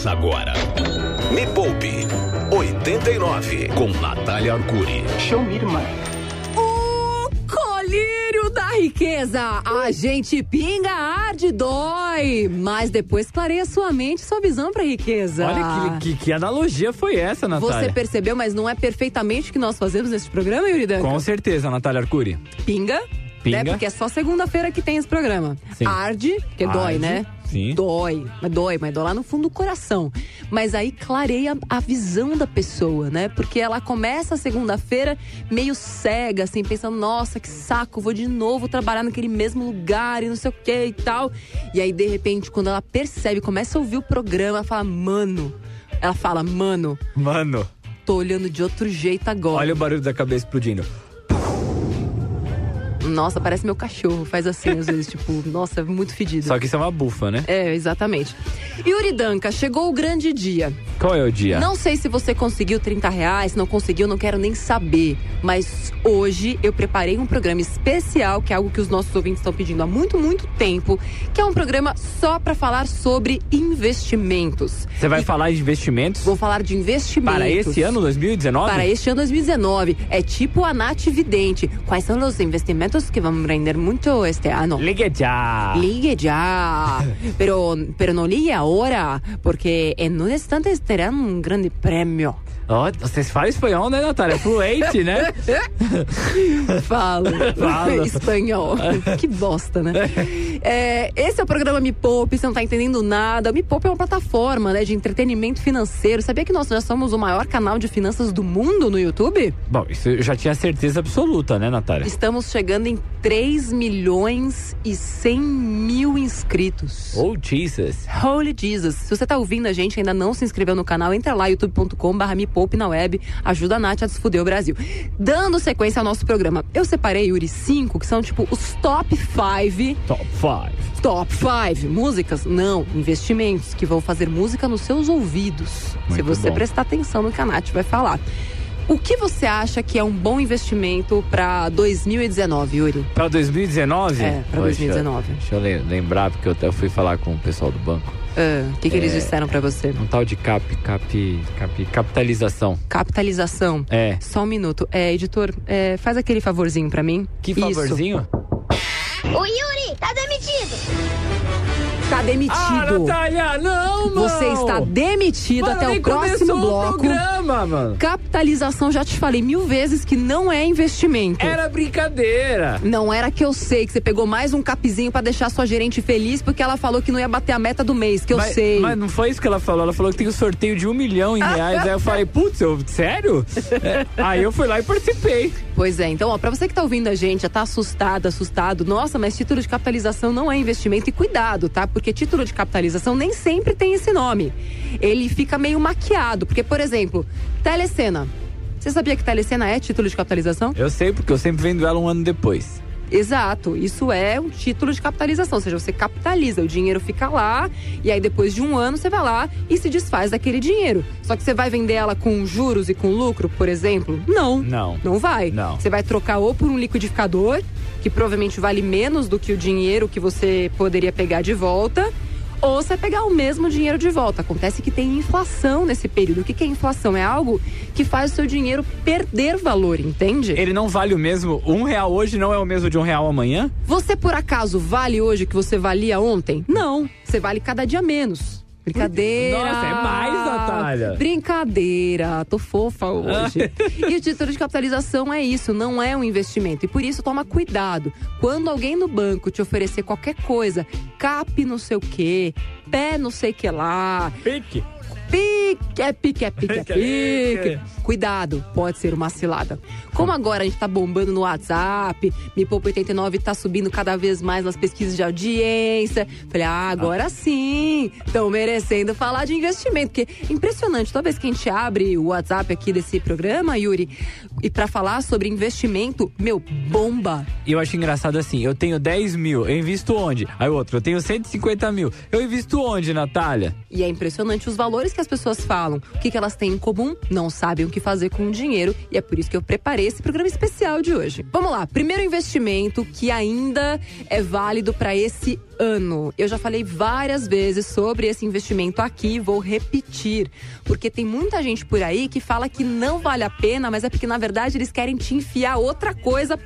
Começa agora. Me Poupe 89 com Natália Arcuri. Show me, irmã. O colírio da riqueza. A gente pinga, arde, dói. Mas depois clareia sua mente, sua visão pra riqueza. Olha que, que, que analogia foi essa, Natália. Você percebeu, mas não é perfeitamente o que nós fazemos nesse programa, Yuri Danca? Com certeza, Natália Arcuri. Pinga. Pinga. Né? Porque é só segunda-feira que tem esse programa. Sim. Arde, porque dói, né? Sim. Dói, mas dói, mas dói lá no fundo do coração. Mas aí clareia a visão da pessoa, né? Porque ela começa a segunda-feira meio cega, assim, pensando, nossa, que saco, vou de novo trabalhar naquele mesmo lugar e não sei o que e tal. E aí, de repente, quando ela percebe, começa a ouvir o programa, ela fala, mano. Ela fala, mano, Mano, tô olhando de outro jeito agora. olha o barulho da cabeça explodindo. Nossa, parece meu cachorro. Faz assim, às vezes, tipo, nossa, muito fedido. Só que isso é uma bufa, né? É, exatamente. Yuri Danca, chegou o grande dia. Qual é o dia? Não sei se você conseguiu 30 reais, se não conseguiu, não quero nem saber. Mas hoje eu preparei um programa especial, que é algo que os nossos ouvintes estão pedindo há muito, muito tempo, que é um programa só para falar sobre investimentos. Você vai falar de investimentos Vou falar de investimentos. para esse ano 2019? Para este ano 2019. É tipo a Nath Vidente. Quais são os investimentos que vão render muito este ano? Ligue já! Ligue já. Pero, pero no ligue ahora, porque en un instante terán un grande prêmio. Ó, vocês falam espanhol, né, Natália? Fluente, né? Falo. Falo. Espanhol. que bosta, né? É, esse é o programa Me Poupe, você não tá entendendo nada. O Me Poupe é uma plataforma né, de entretenimento financeiro. Sabia que nós já somos o maior canal de finanças do mundo no YouTube? Bom, isso eu já tinha certeza absoluta, né, Natália? Estamos chegando em 3 milhões e 100 mil inscritos. Oh, Jesus. Holy Jesus. Se você tá ouvindo a gente e ainda não se inscreveu no canal, entra lá, youtube.com.br me poupe na web, ajuda a Nath a desfuder o Brasil. Dando sequência ao nosso programa, eu separei, Yuri, cinco, que são tipo os top 5 Top 5. Top 5 músicas? Não, investimentos que vão fazer música nos seus ouvidos. se Muito você bom. prestar atenção no que a Nath vai falar. O que você acha que é um bom investimento para 2019, Yuri? Pra 2019? É, pra Poxa, 2019. Deixa eu le- lembrar, porque eu até fui falar com o pessoal do banco. Ah, O que, que eles É. disseram para você? Um tal de cap, cap, cap, capitalização. Capitalização. É. Só um minuto. É, editor, é, faz aquele favorzinho pra mim. Que Isso. favorzinho? O Yuri tá demitido. Tá demitido. Ah, Natália, não, mano! Você está demitido Mano, até o próximo começou o bloco. programa, mano. Capitalização, já te falei mil vezes que não é investimento. Era brincadeira. Não era que eu sei que você pegou mais um capzinho pra deixar sua gerente feliz porque ela falou que não ia bater a meta do mês, que eu mas, sei. Mas não foi isso que ela falou. Ela falou que tem um sorteio de um milhão em reais. Aí eu falei, putz, eu, sério? É, aí eu fui lá e participei. Pois é, então, ó, pra você que tá ouvindo a gente, já tá assustado, assustado, nossa, mas título de capitalização não é investimento. E cuidado, tá? Porque título de capitalização nem sempre tem esse nome. Ele fica meio maquiado. Porque, por exemplo, telecena. Você sabia que telecena é título de capitalização? Eu sei, porque eu sempre vendo ela um ano depois. Exato, isso é um título de capitalização, ou seja, você capitaliza, o dinheiro fica lá e aí depois de um ano você vai lá e se desfaz daquele dinheiro. Só que você vai vender ela com juros e com lucro, por exemplo? Não. Não. Não vai. Não. Você vai trocar ou por um liquidificador, que provavelmente vale menos do que o dinheiro que você poderia pegar de volta. Ou você pegar o mesmo dinheiro de volta. Acontece que tem inflação nesse período. O que que é inflação? É algo que faz o seu dinheiro perder valor, entende? Ele não vale o mesmo. Um real hoje não é o mesmo de um real amanhã? Você por acaso vale hoje o que você valia ontem? Não. Você vale cada dia menos. Brincadeira. Nossa, é mais, Natália. Brincadeira. Tô fofa hoje. e o título de capitalização é isso, não é um investimento. E por isso toma cuidado. Quando alguém no banco te oferecer qualquer coisa, cap não sei o quê, pé não sei o que lá, Pique. Pique, é pique, é pique, é Pique, pique. Cuidado, pode ser uma cilada. Como agora a gente tá bombando no WhatsApp, Me Poupa 89 tá subindo cada vez mais nas pesquisas de audiência. Falei, ah, agora sim, estão merecendo falar de investimento. Porque é impressionante, toda vez que a gente abre o WhatsApp aqui desse programa, Yuri, e para falar sobre investimento, meu, bomba. E eu acho engraçado assim, eu tenho 10 mil, eu invisto onde? Aí outro, eu tenho 150 mil, eu invisto onde, Natália? E é impressionante os valores que as pessoas falam. O que, que elas têm em comum? Não sabem o que fazer com o dinheiro. E é por isso que eu preparei esse programa especial de hoje. Vamos lá, primeiro investimento que ainda é válido para esse ano. Eu já falei várias vezes sobre esse investimento aqui, vou repetir, porque tem muita gente por aí que fala que não vale a pena, mas é porque na verdade eles querem te enfiar outra coisa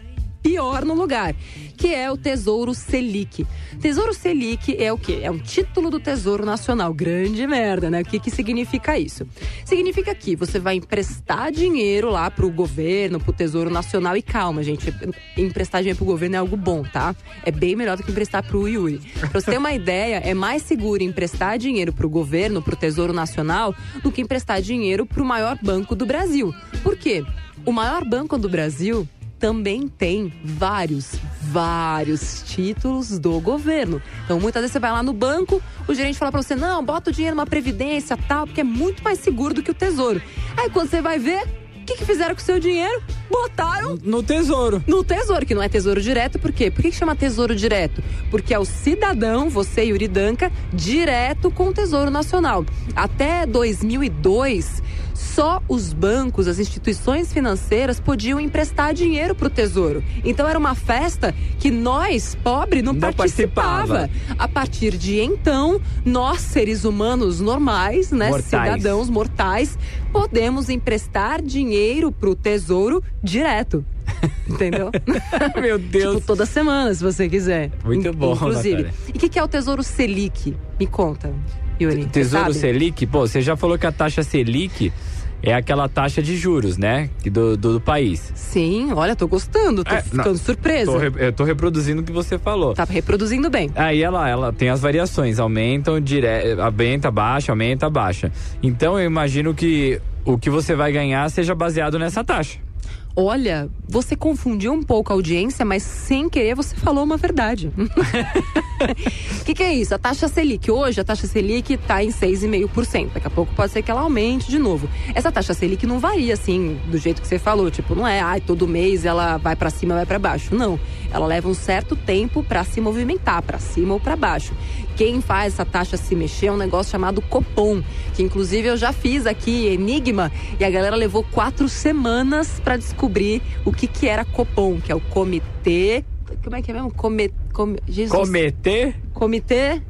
pior no lugar, que é o Tesouro Selic. Tesouro Selic é o quê? É um título do Tesouro Nacional. Grande merda, né? O que, que significa isso? Significa que você vai emprestar dinheiro lá pro governo, pro Tesouro Nacional. E calma, gente, emprestar dinheiro pro governo é algo bom, tá? É bem melhor do que emprestar pro Yuri. Pra você ter uma ideia, é mais seguro emprestar dinheiro pro governo, pro Tesouro Nacional, do que emprestar dinheiro pro maior banco do Brasil. Por quê? O maior banco do Brasil também tem vários, vários títulos do governo. Então, muitas vezes você vai lá no banco, o gerente fala para você: não, bota o dinheiro numa previdência tal, porque é muito mais seguro do que o tesouro. Aí, quando você vai ver, o que, que fizeram com o seu dinheiro? Botaram no tesouro. No tesouro, que não é tesouro direto, por quê? Por que, que chama tesouro direto? Porque é o cidadão, você, Yuri Danca, direto com o Tesouro Nacional. Até 2002, só os bancos, as instituições financeiras podiam emprestar dinheiro para o tesouro. Então era uma festa que nós, pobre, não, Não participava. participava. A partir de então, nós, seres humanos normais, né, Mortais. cidadãos mortais, podemos emprestar dinheiro para o tesouro direto. Entendeu? Meu Deus. Tipo, toda semana, se você quiser. Muito bom, Inclusive. Natália. E o que, que é o Tesouro Selic? Me conta, Yuri. Tesouro? Selic, pô, você já falou que a taxa Selic é aquela taxa de juros, né? Do, do, do país. Sim, olha, tô gostando, tô É, ficando não, surpresa. Tô, re- eu tô reproduzindo o que você falou. Tá reproduzindo bem. Aí ela, ela tem as variações, aumentam, dire... aumenta, baixa, aumenta, baixa. Então eu imagino que o que você vai ganhar seja baseado nessa taxa. Olha, você confundiu um pouco a audiência, mas sem querer você falou uma verdade. O que, que é isso? A taxa Selic. Hoje a taxa Selic está em 6,5%. Daqui a pouco pode ser que ela aumente de novo. Essa taxa Selic não varia assim, do jeito que você falou. Tipo, não é, ai, todo mês ela vai para cima, vai para baixo. Não. Ela leva um certo tempo para se movimentar, para cima ou para baixo. Quem faz essa taxa se mexer é um negócio chamado Copom, que inclusive eu já fiz aqui, Enigma, e a galera levou quatro semanas para descobrir o que, que era Copom, que é o Comitê. Como é que é mesmo? Come, come, Jesus. Cometer Comitê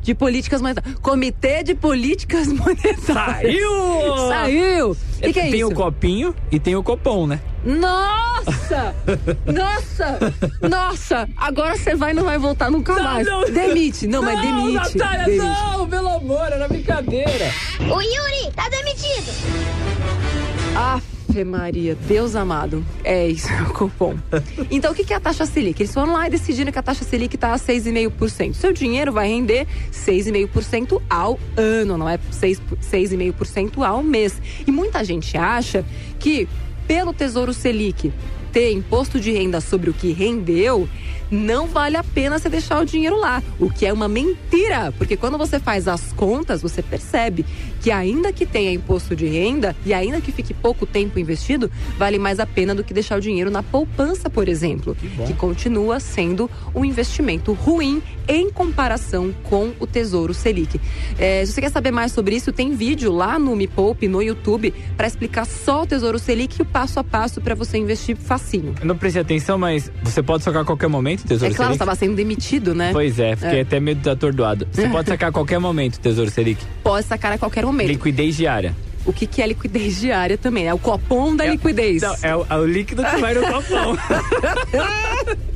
de Políticas Monetárias. Comitê de Políticas Monetárias. saiu! Saiu! O que, que é tem isso? o copinho e tem o copom, né? Nossa! Nossa! Nossa! Agora você vai e não vai voltar nunca Não, mais. não. demite. Não, mas demite. Natália, demite. não! Pelo amor, era brincadeira. O Yuri tá demitido. Ave Maria, Deus amado. É isso, é o cupom. Então, o que é a taxa Selic? Eles foram lá e decidiram que a taxa Selic está a 6,5%. Seu dinheiro vai render 6,5% ao ano, não é 6 6,5% ao mês. E muita gente acha que pelo Tesouro Selic ter imposto de renda sobre o que rendeu, não vale a pena você deixar o dinheiro lá. O que é uma mentira, porque quando você faz as contas, você percebe que ainda que tenha imposto de renda e ainda que fique pouco tempo investido, vale mais a pena do que deixar o dinheiro na poupança, por exemplo, que, continua sendo um investimento ruim em comparação com o Tesouro Selic. É, se você quer saber mais sobre isso, tem vídeo lá no Me Poupe, no YouTube, para explicar só o Tesouro Selic e o passo a passo para você investir facinho. Eu não prestei atenção, mas você pode sacar a qualquer momento, Tesouro É claro, Selic? estava sendo demitido, né? Pois é, fiquei É. até medo de atordoado. Você pode sacar a qualquer momento, Tesouro Selic. Pode sacar a qualquer momento. Liquidez diária. O que, que é liquidez diária também? É o copom da liquidez. Não, é, o, é o líquido que vai no copão.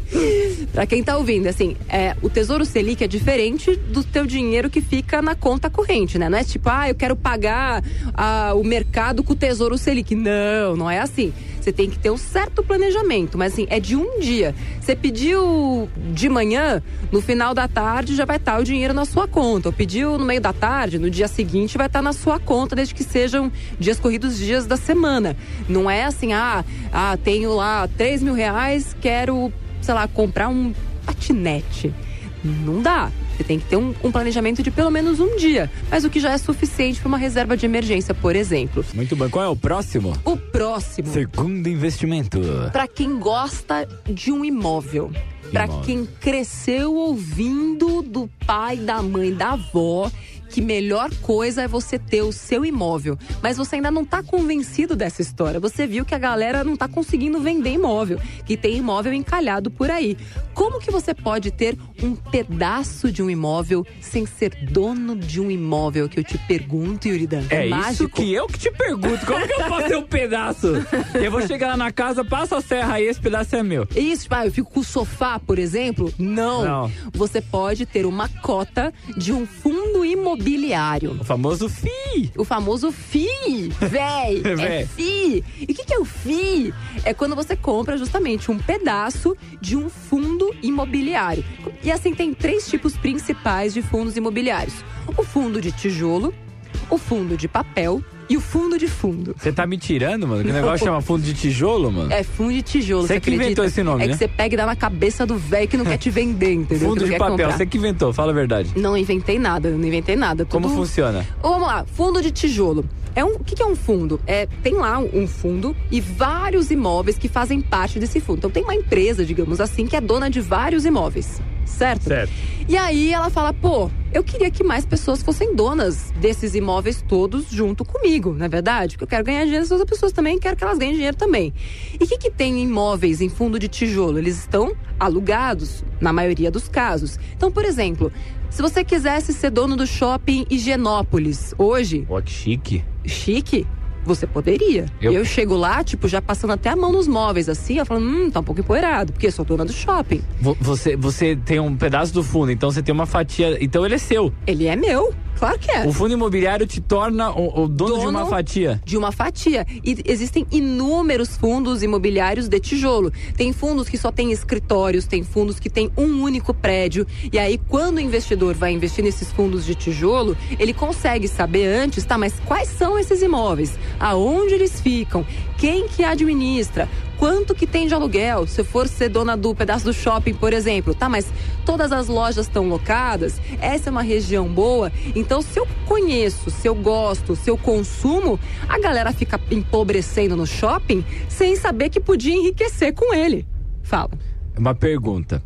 Pra quem tá ouvindo, assim, é, o Tesouro Selic é diferente do teu dinheiro que fica na conta corrente, né? Não é tipo, ah, eu quero pagar ah, o mercado com o Tesouro Selic. Não, não é assim. Você tem que ter um certo planejamento, mas assim, é de um dia. Você pediu de manhã, no final da tarde já vai estar o dinheiro na sua conta. Ou pediu no meio da tarde, no dia seguinte vai estar na sua conta, desde que sejam dias corridos, dias da semana. Não é assim, ah, ah tenho lá 3 mil reais, quero sei lá, comprar um patinete. Não dá. Você tem que ter um, um planejamento de pelo menos um dia, mas o que já é suficiente para uma reserva de emergência, por exemplo. Muito bom. Qual é o próximo? O próximo, Segundo investimento. para quem gosta de um imóvel. Para quem cresceu ouvindo do pai, da mãe, da avó que melhor coisa é você ter o seu imóvel, mas você ainda não está convencido dessa história. Você viu que a galera não está conseguindo vender imóvel, que tem imóvel encalhado por aí. Como que você pode ter um pedaço de um imóvel sem ser dono de um imóvel? Que eu te pergunto, Yuridan. É isso mágico? que eu que te pergunto. Como que eu posso ter um pedaço? Eu vou chegar lá na casa, passa a serra aí, esse pedaço é meu. Isso, tipo, ah, eu fico com o sofá, por exemplo? Não. Não. Você pode ter uma cota de um fundo imobiliário. O famoso FI. O famoso FI, véi, é. FI. E o que, que é o FI? É quando você compra justamente um pedaço de um fundo imobiliário. E assim, tem três tipos principais de fundos imobiliários: o fundo de tijolo, o fundo de papel e o fundo de fundo. Você tá me tirando, mano? Que negócio chama fundo de tijolo, mano? É fundo de tijolo. Você que inventou acredita? esse nome, É né? que você pega e dá na cabeça do velho que não quer te vender, entendeu? Fundo de papel, comprar. você que inventou, fala a verdade. Não inventei nada, não inventei nada. Como Tudo- funciona? Vamos lá, fundo de tijolo. É um, o que, que é um fundo? É, tem lá um fundo e vários imóveis que fazem parte desse fundo. Então tem uma empresa, digamos assim, que é dona de vários imóveis. Certo? Certo. E aí ela fala, pô, eu queria que mais pessoas fossem donas desses imóveis todos junto comigo, não é verdade? Porque eu quero ganhar dinheiro, essas outras pessoas também quero que elas ganhem dinheiro também. E o que, que tem em imóveis em fundo de tijolo? Eles estão alugados, na maioria dos casos. Então, por exemplo, se você quisesse ser dono do shopping Higienópolis hoje, Ó, que chique. chique, você poderia. Eu- Eu... chego lá, tipo, já passando até a mão nos móveis, assim, eu falando, hum, tá um pouco empoeirado, porque eu sou dona do shopping. Vo- Você, você tem um pedaço do fundo, então você tem uma fatia. Então ele é seu. Ele é meu, claro que é. O fundo imobiliário te torna o, o dono, de Dono uma fatia. de uma fatia. E existem inúmeros fundos imobiliários de tijolo. Tem fundos que só têm escritórios, tem fundos que têm um único prédio. E aí, quando o investidor vai investir nesses fundos de tijolo, ele consegue saber antes, tá, mas quais são esses imóveis? Aonde eles ficam? Quem que administra? Quanto que tem de aluguel? Se eu for ser dona do pedaço do shopping, por exemplo, tá, mas todas as lojas estão locadas? Essa é uma região boa? Então, se eu conheço, se eu gosto, se eu consumo, a galera fica empobrecendo no shopping sem saber que podia enriquecer com ele. Fala. Uma pergunta.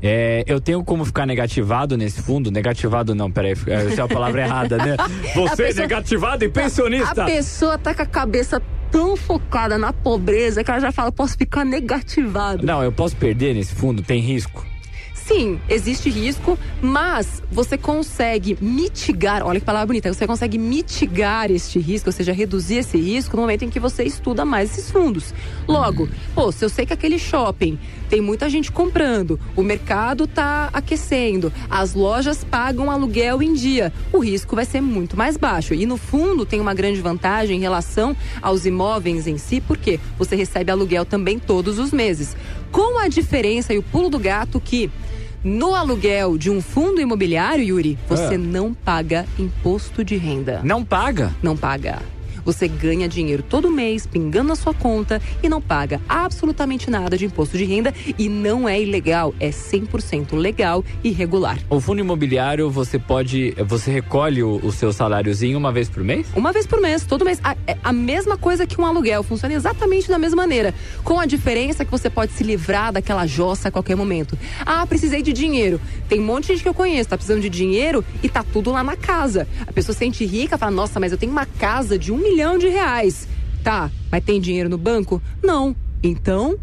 É, eu tenho como ficar negativado nesse fundo? Negativado não, peraí, essa é a palavra errada, né? Você pessoa- negativado e pensionista! A pessoa tá com a cabeça tão focada na pobreza que ela já fala, posso ficar negativado. Não, eu posso perder nesse fundo? Tem risco? Sim, existe risco, mas você consegue mitigar, olha que palavra bonita, você consegue mitigar este risco, ou seja, reduzir esse risco no momento em que você estuda mais esses fundos. Logo, pô, se eu sei que aquele shopping tem muita gente comprando, o mercado tá aquecendo, as lojas pagam aluguel em dia, o risco vai ser muito mais baixo. E no fundo tem uma grande vantagem em relação aos imóveis em si, porque você recebe aluguel também todos os meses. Com a diferença e o pulo do gato que no aluguel de um fundo imobiliário, Yuri, você É. não paga imposto de renda. Não paga? Não paga. Você ganha dinheiro todo mês, pingando na sua conta e não paga absolutamente nada de imposto de renda e não é ilegal, é 100% legal e regular. O fundo imobiliário, você pode. Você recolhe o, o seu saláriozinho uma vez por mês? Uma vez por mês, todo mês. A, é a mesma coisa que um aluguel, funciona exatamente da mesma maneira. Com a diferença que você pode se livrar daquela jossa a qualquer momento. Ah, precisei de dinheiro. Tem um monte de gente que eu conheço, tá precisando de dinheiro e tá tudo lá na casa. A pessoa se sente rica, fala, nossa, mas eu tenho uma casa de um milhão de reais. Tá, mas tem dinheiro no banco? Não. Então,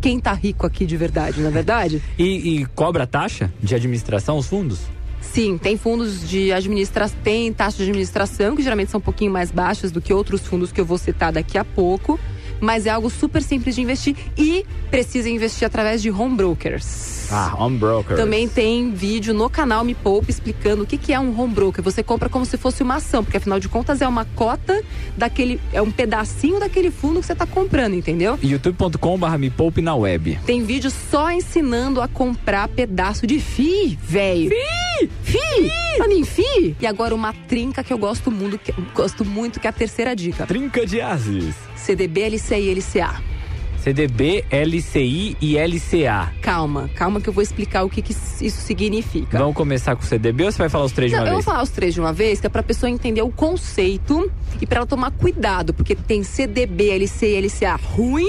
quem tá rico aqui de verdade, na verdade? E, e cobra taxa de administração os fundos? Sim, tem fundos de administração, tem taxas de administração que geralmente são um pouquinho mais baixas do que outros fundos que eu vou citar daqui a pouco, mas é algo super simples de investir e precisa investir através de home brokers. Ah, home broker. Também tem vídeo no canal Me Poupe explicando o que, que é um home broker. Você compra como se fosse uma ação, porque afinal de contas é uma cota daquele. é um pedacinho daquele fundo que você está comprando, entendeu? youtube.com.br me poupe na web. Tem vídeo só ensinando a comprar pedaço de FI, velho. FI! FI! Em FI! E agora uma trinca que eu gosto muito, que, gosto muito, que é a terceira dica. Trinca de ases. CDB, LCI e LCA. CDB, LCI e LCA. Calma, calma que eu vou explicar o que, que isso significa. Vamos começar com o CDB ou você vai falar os três de Não, uma eu vez? vou falar os três de uma vez, que é pra pessoa entender o conceito e pra ela tomar cuidado, porque tem CDB, LCI e LCA ruim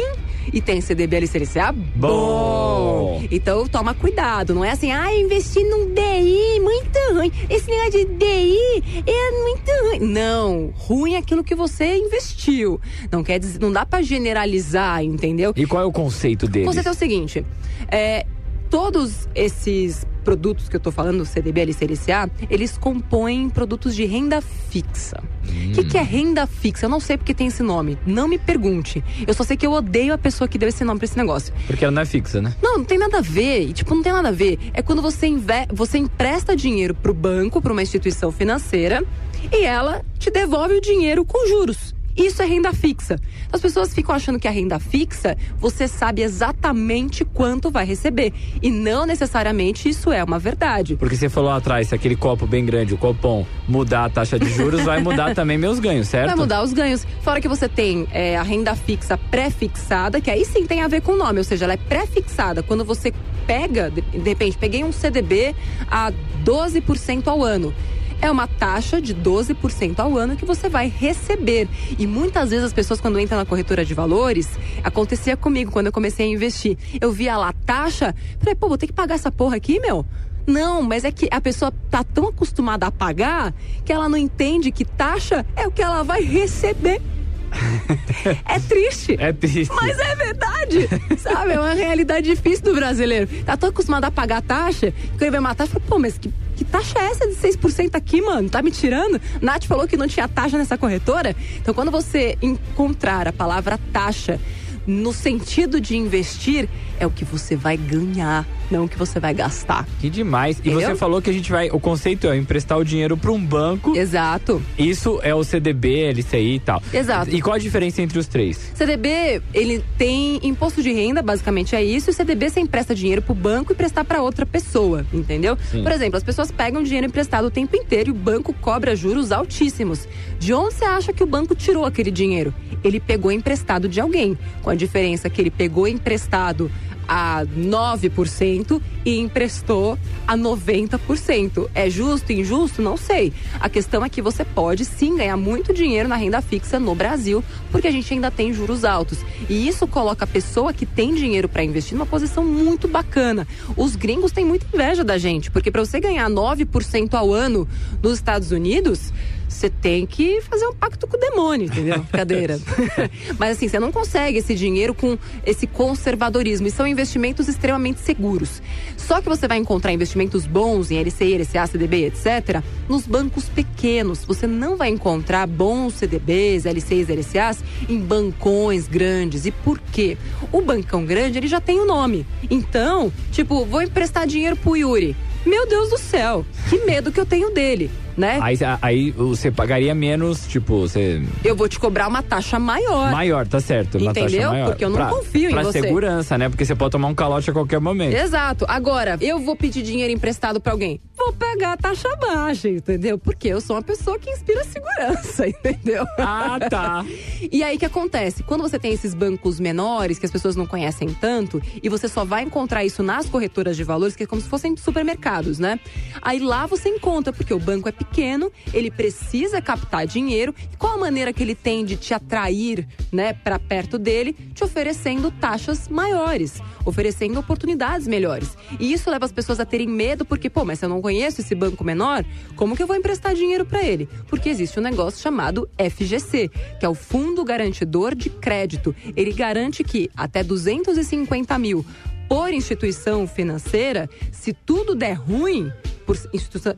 e tem CDB, LCA bom. Então toma cuidado, não é assim, ah, eu investi num DI muito ruim. Esse negócio de DI é muito ruim. Não, ruim é aquilo que você investiu. Não quer dizer, não dá pra generalizar, entendeu? E qual é o conceito O deles? conceito é o seguinte: é, todos esses produtos que eu tô falando, CDB, LC, LCA, eles compõem produtos de renda fixa. O que, que é renda fixa? Eu não sei porque tem esse nome. Não me pergunte. Eu só sei que eu odeio a pessoa que deu esse nome pra esse negócio. Porque ela não é fixa, né? Não, não tem nada a ver. E, tipo, não tem nada a ver. É quando você, você empresta dinheiro pro banco, pra uma instituição financeira, e ela te devolve o dinheiro com juros. Isso é renda fixa. As pessoas ficam achando que a renda fixa, você sabe exatamente quanto vai receber. E não necessariamente isso é uma verdade. Porque você falou lá atrás, se aquele copo bem grande, o copom, mudar a taxa de juros, vai mudar também meus ganhos, certo? Vai mudar os ganhos. Fora que você tem é, a renda fixa pré-fixada, que aí sim tem a ver com o nome, ou seja, ela é pré-fixada. Quando você pega, de repente, peguei um CDB a 12% ao ano. É uma taxa de 12% ao ano que você vai receber. E muitas vezes as pessoas, quando entram na corretora de valores, acontecia comigo quando eu comecei a investir. Eu via lá a taxa, falei, pô, vou ter que pagar essa porra aqui, meu? Não, mas é que a pessoa tá tão acostumada a pagar que ela não entende que taxa é o que ela vai receber. é triste. É triste. Mas é verdade, sabe? É uma realidade difícil do brasileiro. Tá tão acostumado a pagar taxa, que ele vai matar, fala, pô, mas que, que taxa é essa de 6% aqui, mano? Tá me tirando? Nath falou que não tinha taxa nessa corretora. Então, quando você encontrar a palavra taxa no sentido de investir, é o que você vai ganhar, não o que você vai gastar. Que demais. E Entendeu? você falou que a gente vai. O conceito é emprestar o dinheiro para um banco. Exato. Isso é o CDB, LCI e tal. Exato. E qual a diferença entre os três? CDB, ele tem imposto de renda, basicamente é isso. E o CDB você empresta dinheiro pro banco e prestar para outra pessoa, entendeu? Sim. Por exemplo, as pessoas pegam dinheiro emprestado o tempo inteiro e o banco cobra juros altíssimos. De onde você acha que o banco tirou aquele dinheiro? Ele pegou emprestado de alguém, com a diferença que ele pegou emprestado a 9% e emprestou a 90%. É justo, injusto? Não sei. A questão é que você pode sim ganhar muito dinheiro na renda fixa no Brasil, porque a gente ainda tem juros altos. E isso coloca a pessoa que tem dinheiro para investir numa posição muito bacana. Os gringos têm muita inveja da gente, porque para você ganhar 9% ao ano nos Estados Unidos, você tem que fazer um pacto com o demônio, entendeu? Cadeira. Mas assim, você não consegue esse dinheiro com esse conservadorismo. E são investimentos extremamente seguros. Só que você vai encontrar investimentos bons em LCI, LCA, CDB, etc., nos bancos pequenos. Você não vai encontrar bons CDBs, LCIs, LCAs em bancões grandes. E por quê? O bancão grande, ele já tem o nome. Então, tipo, vou emprestar dinheiro pro Yuri. Meu Deus do céu, que medo que eu tenho dele, né? Aí, aí você pagaria menos, tipo, você. Eu vou te cobrar uma taxa maior. Maior, tá certo. Uma taxa Entendeu? Porque eu não Pra- confio em pra você. segurança, né? Porque você pode tomar um calote a qualquer momento. Exato. Agora, eu vou pedir dinheiro emprestado pra alguém. Vou pegar a taxa baixa, entendeu? Porque eu sou uma pessoa que inspira segurança, entendeu? Ah, tá. E aí o que acontece? Quando você tem esses bancos menores, que as pessoas não conhecem tanto, e você só vai encontrar isso nas corretoras de valores, que é como se fossem supermercados, né? Aí lá você encontra, porque o banco é pequeno, ele precisa captar dinheiro. E qual a maneira que ele tem de te atrair, né, para perto dele, te oferecendo taxas maiores, oferecendo oportunidades melhores. E isso leva as pessoas a terem medo, porque, pô, mas eu não conheço esse banco menor, como que eu vou emprestar dinheiro para ele? Porque existe um negócio chamado FGC, que é o Fundo Garantidor de Crédito. Ele garante que até 250 mil por instituição financeira, se tudo der ruim por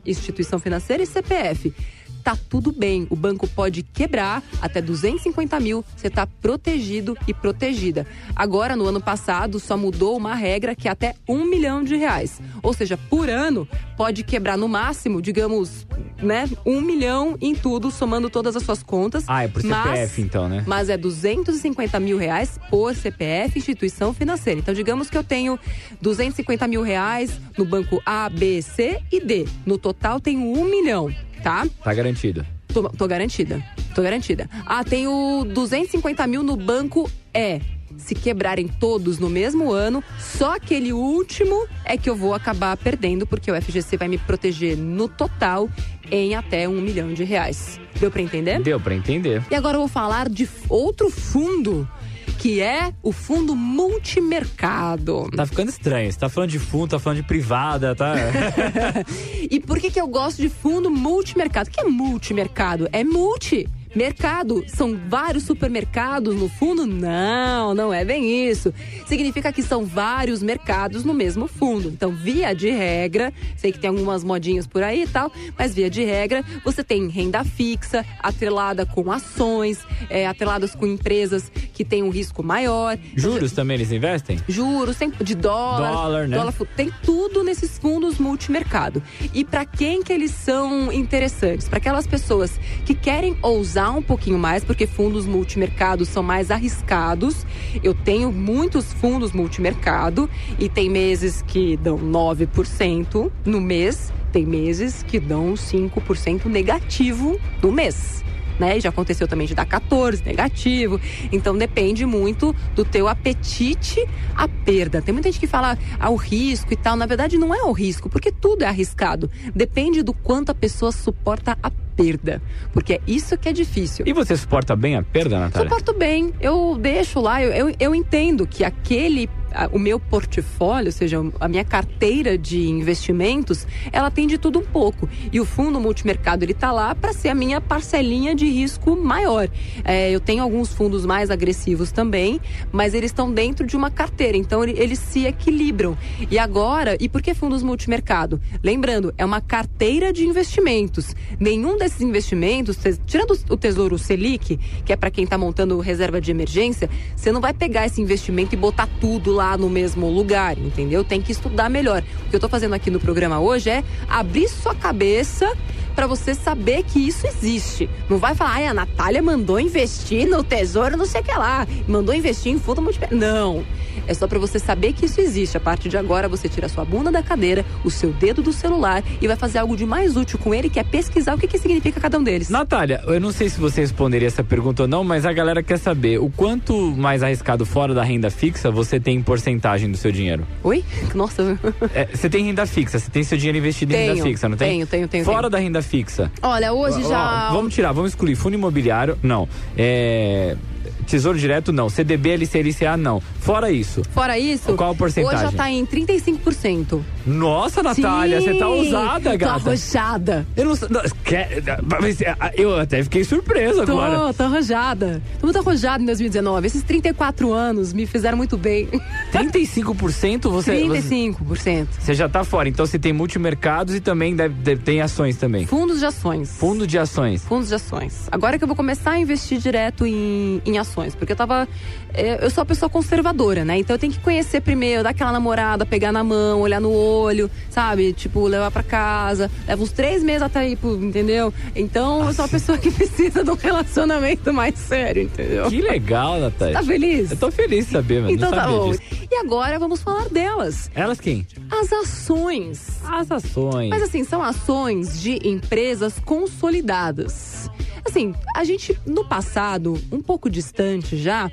instituição, financeira e CPF, tá tudo bem. O banco pode quebrar até 250 mil, você está protegido e protegida. Agora, no ano passado, só mudou uma regra que é até um milhão de reais. Ou seja, por ano, pode quebrar no máximo, digamos, né, um milhão em tudo, somando todas as suas contas. Ah, é por Mas- CPF, então, né? mas é 250 mil reais por CPF, instituição financeira. Então, digamos que eu tenho 250 mil reais no banco A, B, C e D. No total, tenho um milhão, tá? Tá garantido. Tô, tô garantida. Tô garantida. Ah, tenho 250 mil no banco E. se quebrarem todos no mesmo ano, só aquele último é que eu vou acabar perdendo, porque o FGC vai me proteger no total em até um milhão de reais. Deu para entender? Deu para entender. E agora eu vou falar de outro fundo que é o fundo multimercado. Tá ficando estranho. Você tá falando de fundo, tá falando de privada, tá? e por que, que eu gosto de fundo multimercado? O que é multimercado? É multi Mercado, são vários supermercados no fundo? Não, não é bem isso. Significa que são vários mercados no mesmo fundo. Então, via de regra, sei que tem algumas modinhas por aí e tal, mas via de regra, você tem renda fixa, atrelada com ações, é, atreladas com empresas que têm um risco maior. Juros também eles investem? Juros, tem de dólar, dólar, né? dólar tem tudo nesses fundos multimercado. E para quem que eles são interessantes? Para aquelas pessoas que querem ousar um pouquinho mais, porque fundos multimercados são mais arriscados. Eu tenho muitos fundos multimercado e tem meses que dão 9% no mês, tem meses que dão 5% negativo no mês né? Já aconteceu também de dar 14 negativo. Então depende muito do teu apetite à perda. Tem muita gente que fala ao ah, risco e tal. Na verdade, não é o risco, porque tudo é arriscado. Depende do quanto a pessoa suporta a perda. Porque é isso que é difícil. E você suporta bem a perda, Natália? Suporto bem. Eu deixo lá, eu, eu, eu entendo que aquele o meu portfólio, ou seja, a minha carteira de investimentos, ela tem de tudo um pouco. E o fundo multimercado, ele está lá para ser a minha parcelinha de risco maior. É, eu tenho alguns fundos mais agressivos também, mas eles estão dentro de uma carteira, então eles se equilibram. E agora, e por que fundos multimercado? Lembrando, é uma carteira de investimentos. Nenhum desses investimentos, tirando o Tesouro Selic, que é para quem está montando reserva de emergência, você não vai pegar esse investimento e botar tudo lá lá no mesmo lugar, entendeu? Tem que estudar melhor. O que eu estou fazendo aqui no programa hoje é abrir sua cabeça para você saber que isso existe. Não vai falar, ai, a Natália mandou investir no tesouro, não sei o que lá. Mandou investir em fundo multiplicar. Não. É só para você saber que isso existe. A partir de agora, você tira a sua bunda da cadeira, o seu dedo do celular e vai fazer algo de mais útil com ele, que é pesquisar o que, que significa cada um deles. Natália, eu não sei se você responderia essa pergunta ou não, mas a galera quer saber o quanto mais arriscado fora da renda fixa você tem em porcentagem do seu dinheiro. Oi? Nossa. É, você tem renda fixa, você tem seu dinheiro investido tenho, em renda fixa, não tem? Tenho, tenho, tenho. Fora tenho. da renda fixa. Olha, hoje já. vamos tirar, vamos excluir fundo imobiliário, não. É Tesouro Direto, não. CDB, LC, LCA, não. Fora isso. Fora isso? Qual a porcentagem? Hoje já tá em 35%. Nossa, Natália, você tá ousada, gata. Tô arrojada. Eu não, não quer, é, eu até fiquei surpresa tô, agora. Tô arrojada. Tô muito arrojada em 2019. Esses 34 anos me fizeram muito bem. 35% você... 35%. Você, você já tá fora. Então você tem multimercados e também deve, deve, tem ações também. Fundos de ações. Fundo de ações. Fundos de ações. Agora que eu vou começar a investir direto em, em ações. Porque eu tava... É, eu sou uma pessoa conservadora, né? Então eu tenho que conhecer primeiro, dar aquela namorada, pegar na mão, olhar no olho sabe? Tipo, levar para casa. Leva uns três meses até ir, entendeu? Então, eu sou uma pessoa que precisa de um relacionamento mais sério, entendeu? Que legal, Natália. Tá feliz? Eu tô feliz de saber, mas Então tá bom. Disso. E agora vamos falar delas. Elas quem? As ações. As ações. Mas assim, são ações de empresas consolidadas. Assim, a gente no passado, um pouco distante já,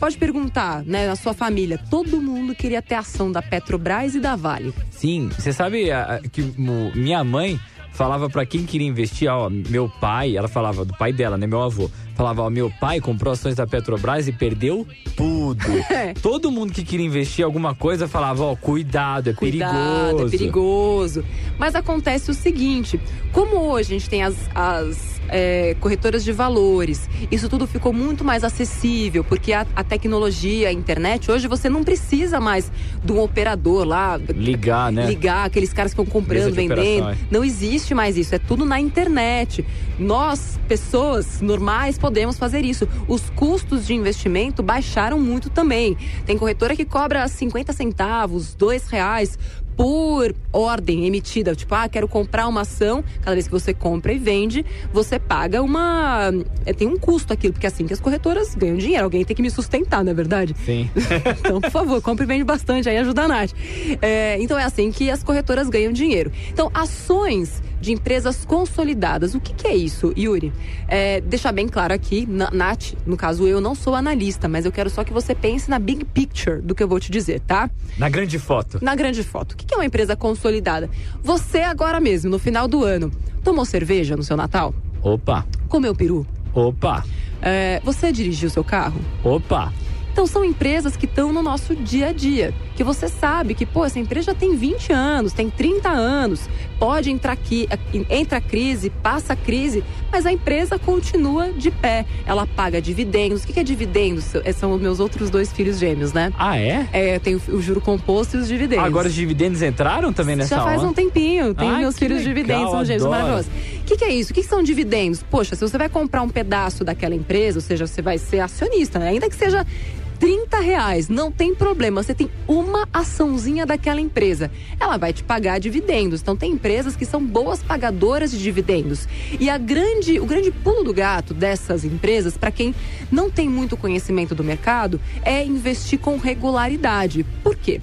pode perguntar, né, na sua família, todo mundo queria ter ação da Petrobras e da Vale. Sim, você sabe a, que minha mãe falava para quem queria investir, ó, meu pai, ela falava do pai dela, né, meu avô, falava, ó, meu pai comprou ações da Petrobras e perdeu tudo. É. Todo mundo que queria investir alguma coisa falava, ó, cuidado, é cuidado, perigoso. é perigoso. Mas acontece o seguinte, como hoje a gente tem as, as é, corretoras de valores. Isso tudo ficou muito mais acessível, porque a, a, tecnologia, a internet, hoje você não precisa mais de um operador lá. Ligar, né? Ligar, aqueles caras que estão comprando, vendendo. Não existe mais isso, é tudo na internet. Nós, pessoas normais, podemos fazer isso. Os custos de investimento baixaram muito também. Tem corretora que cobra 50 centavos, dois reais por ordem emitida, tipo, ah, quero comprar uma ação, cada vez que você compra e vende, você paga uma. É, tem um custo aquilo, porque é assim que as corretoras ganham dinheiro. Alguém tem que me sustentar, não é verdade? Sim. então, por favor, compre e vende bastante, aí ajuda a Nath. É, então é assim que as corretoras ganham dinheiro. Então, ações de empresas consolidadas. O que, que é isso, Yuri? É, deixar bem claro aqui, Na- Nath, no caso eu não sou analista, mas eu quero só que você pense na big picture do que eu vou te dizer, tá? Na grande foto. Na grande foto. O que que é uma empresa consolidada? Você agora mesmo, no final do ano, tomou cerveja no seu Natal? Opa, Comeu peru? opa, É, você dirigiu seu carro? opa. Então são empresas que estão no nosso dia a dia. Que você sabe que, pô, essa empresa já tem 20 anos, tem 30 anos, pode entrar aqui, entra a crise, passa a crise, mas a empresa continua de pé. Ela paga dividendos. O que é dividendos? É, São os meus outros dois filhos gêmeos, né? Ah, é? É, tem o, juro composto e os dividendos. Agora os dividendos entraram também nessa Já faz onda? um tempinho. Tem Ai, meus filhos legal, dividendos, são gêmeos maravilhosos. O que, que é isso? O que, que são dividendos? Poxa, se você vai comprar um pedaço daquela empresa, ou seja, você vai ser acionista, né? ainda que seja 30 reais, não tem problema. Você tem uma açãozinha daquela empresa. Ela vai te pagar dividendos. Então tem empresas que são boas pagadoras de dividendos. E a grande, o grande pulo do gato dessas empresas, para quem não tem muito conhecimento do mercado, é investir com regularidade. Por quê?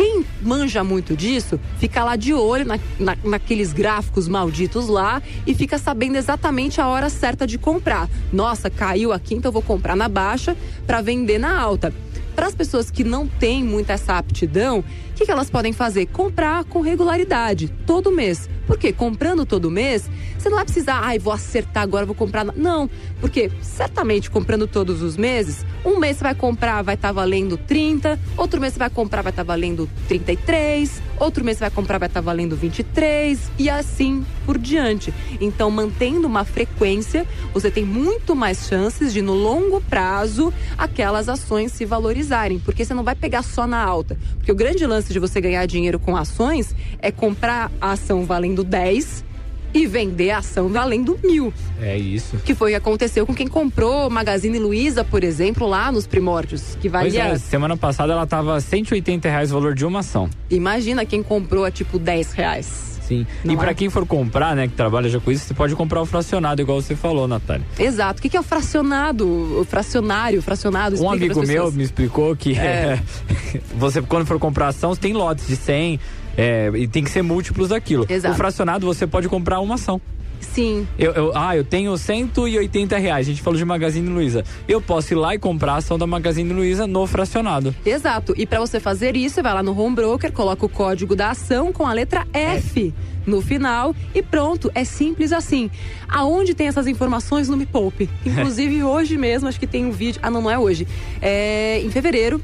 Quem manja muito disso fica lá de olho na, na- naqueles gráficos malditos lá e fica sabendo exatamente a hora certa de comprar. Nossa, caiu aqui, então eu vou comprar na baixa para vender na alta. Para as pessoas que não têm muita essa aptidão, o que, que elas podem fazer? Comprar com regularidade, todo mês. Por quê? Comprando todo mês, você não vai precisar, ai, vou acertar agora, vou comprar. na-". Não, porque certamente comprando todos os meses, um mês você vai comprar, vai estar valendo 30, outro mês você vai comprar, vai estar valendo 33, outro mês você vai comprar, vai estar valendo 23 e assim por diante. Então, mantendo uma frequência, você tem muito mais chances de, no longo prazo, aquelas ações se valorizarem, porque você não vai pegar só na alta. Porque o grande lance de você ganhar dinheiro com ações é comprar a ação valendo 10 e vender a ação valendo mil É isso. que foi o que aconteceu com quem comprou Magazine Luiza, por exemplo, lá nos primórdios, que Pois valia. é, semana passada ela tava 180 reais o valor de uma ação. Imagina quem comprou a tipo 10 reais. Sim. Não e pra é? quem for comprar, né, que trabalha já com isso, você pode comprar o fracionado, igual você falou, Natália. Exato. O que que é o fracionado? O fracionário, fracionado? Um amigo meu me explicou que É. você, quando for comprar ação, você tem lotes de 100 é, e tem que ser múltiplos daquilo. Exato. O fracionado você pode comprar uma ação. Sim. Eu, eu- ah, eu tenho 180 reais. A gente falou de Magazine Luiza. Eu posso ir lá e comprar a ação da Magazine Luiza no fracionado. Exato. E para você fazer isso, você vai lá no Home Broker, coloca o código da ação com a letra F no final e pronto. É simples assim. Aonde tem essas informações no Me Poupe? Inclusive hoje mesmo, acho que tem um vídeo. Ah, não, não é hoje. É em fevereiro.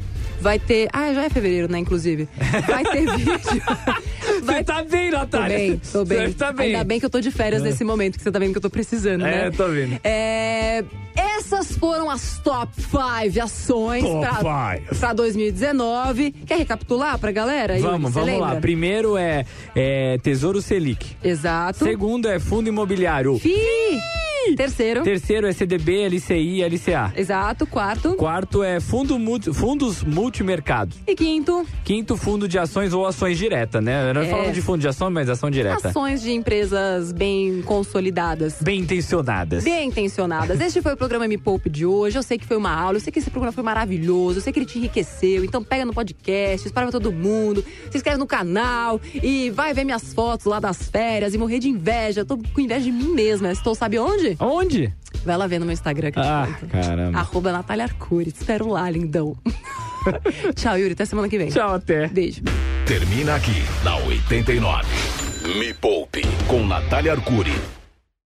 Vai ter. Ah, já é fevereiro, né? Inclusive. Vai ter vídeo. Vai Você tá bem, Tô Natália. bem, tô bem. Você tá bem. Ainda bem que eu tô de férias nesse momento, que você tá vendo que eu tô precisando, né? É, tô vendo. É, essas foram as top 5 ações Top pra, five. pra 2019. Quer recapitular pra galera? Yuri? Vamos, vamos lá. lembra? Primeiro é, é Tesouro Selic. Exato. Segundo é Fundo Imobiliário. Fi. Terceiro. Terceiro é CDB, LCI e LCA. Exato. Quarto. Quarto é fundo multi- fundos multimercados. E quinto, Quinto, fundo de ações ou ações direta, né? Nós É. falamos de fundo de ações, mas ação direta. ações de empresas bem consolidadas. Bem intencionadas. Bem intencionadas. Este foi o programa Me Poupe de hoje. Eu sei que foi uma aula, eu sei que esse programa foi maravilhoso, eu sei que ele te enriqueceu. Então pega no podcast, espalha pra todo mundo, se inscreve no canal e vai ver minhas fotos lá das férias e morrer de inveja. Eu tô com inveja de mim mesma. Estou, sabe onde? Onde? Vai lá ver no meu Instagram que eu te Ah, conto. caramba. Arroba Natália Arcuri. Te espero lá, lindão. Tchau, Yuri. Até semana que vem. Tchau, até. Beijo. Termina aqui na 89. Me Poupe com Natália Arcuri.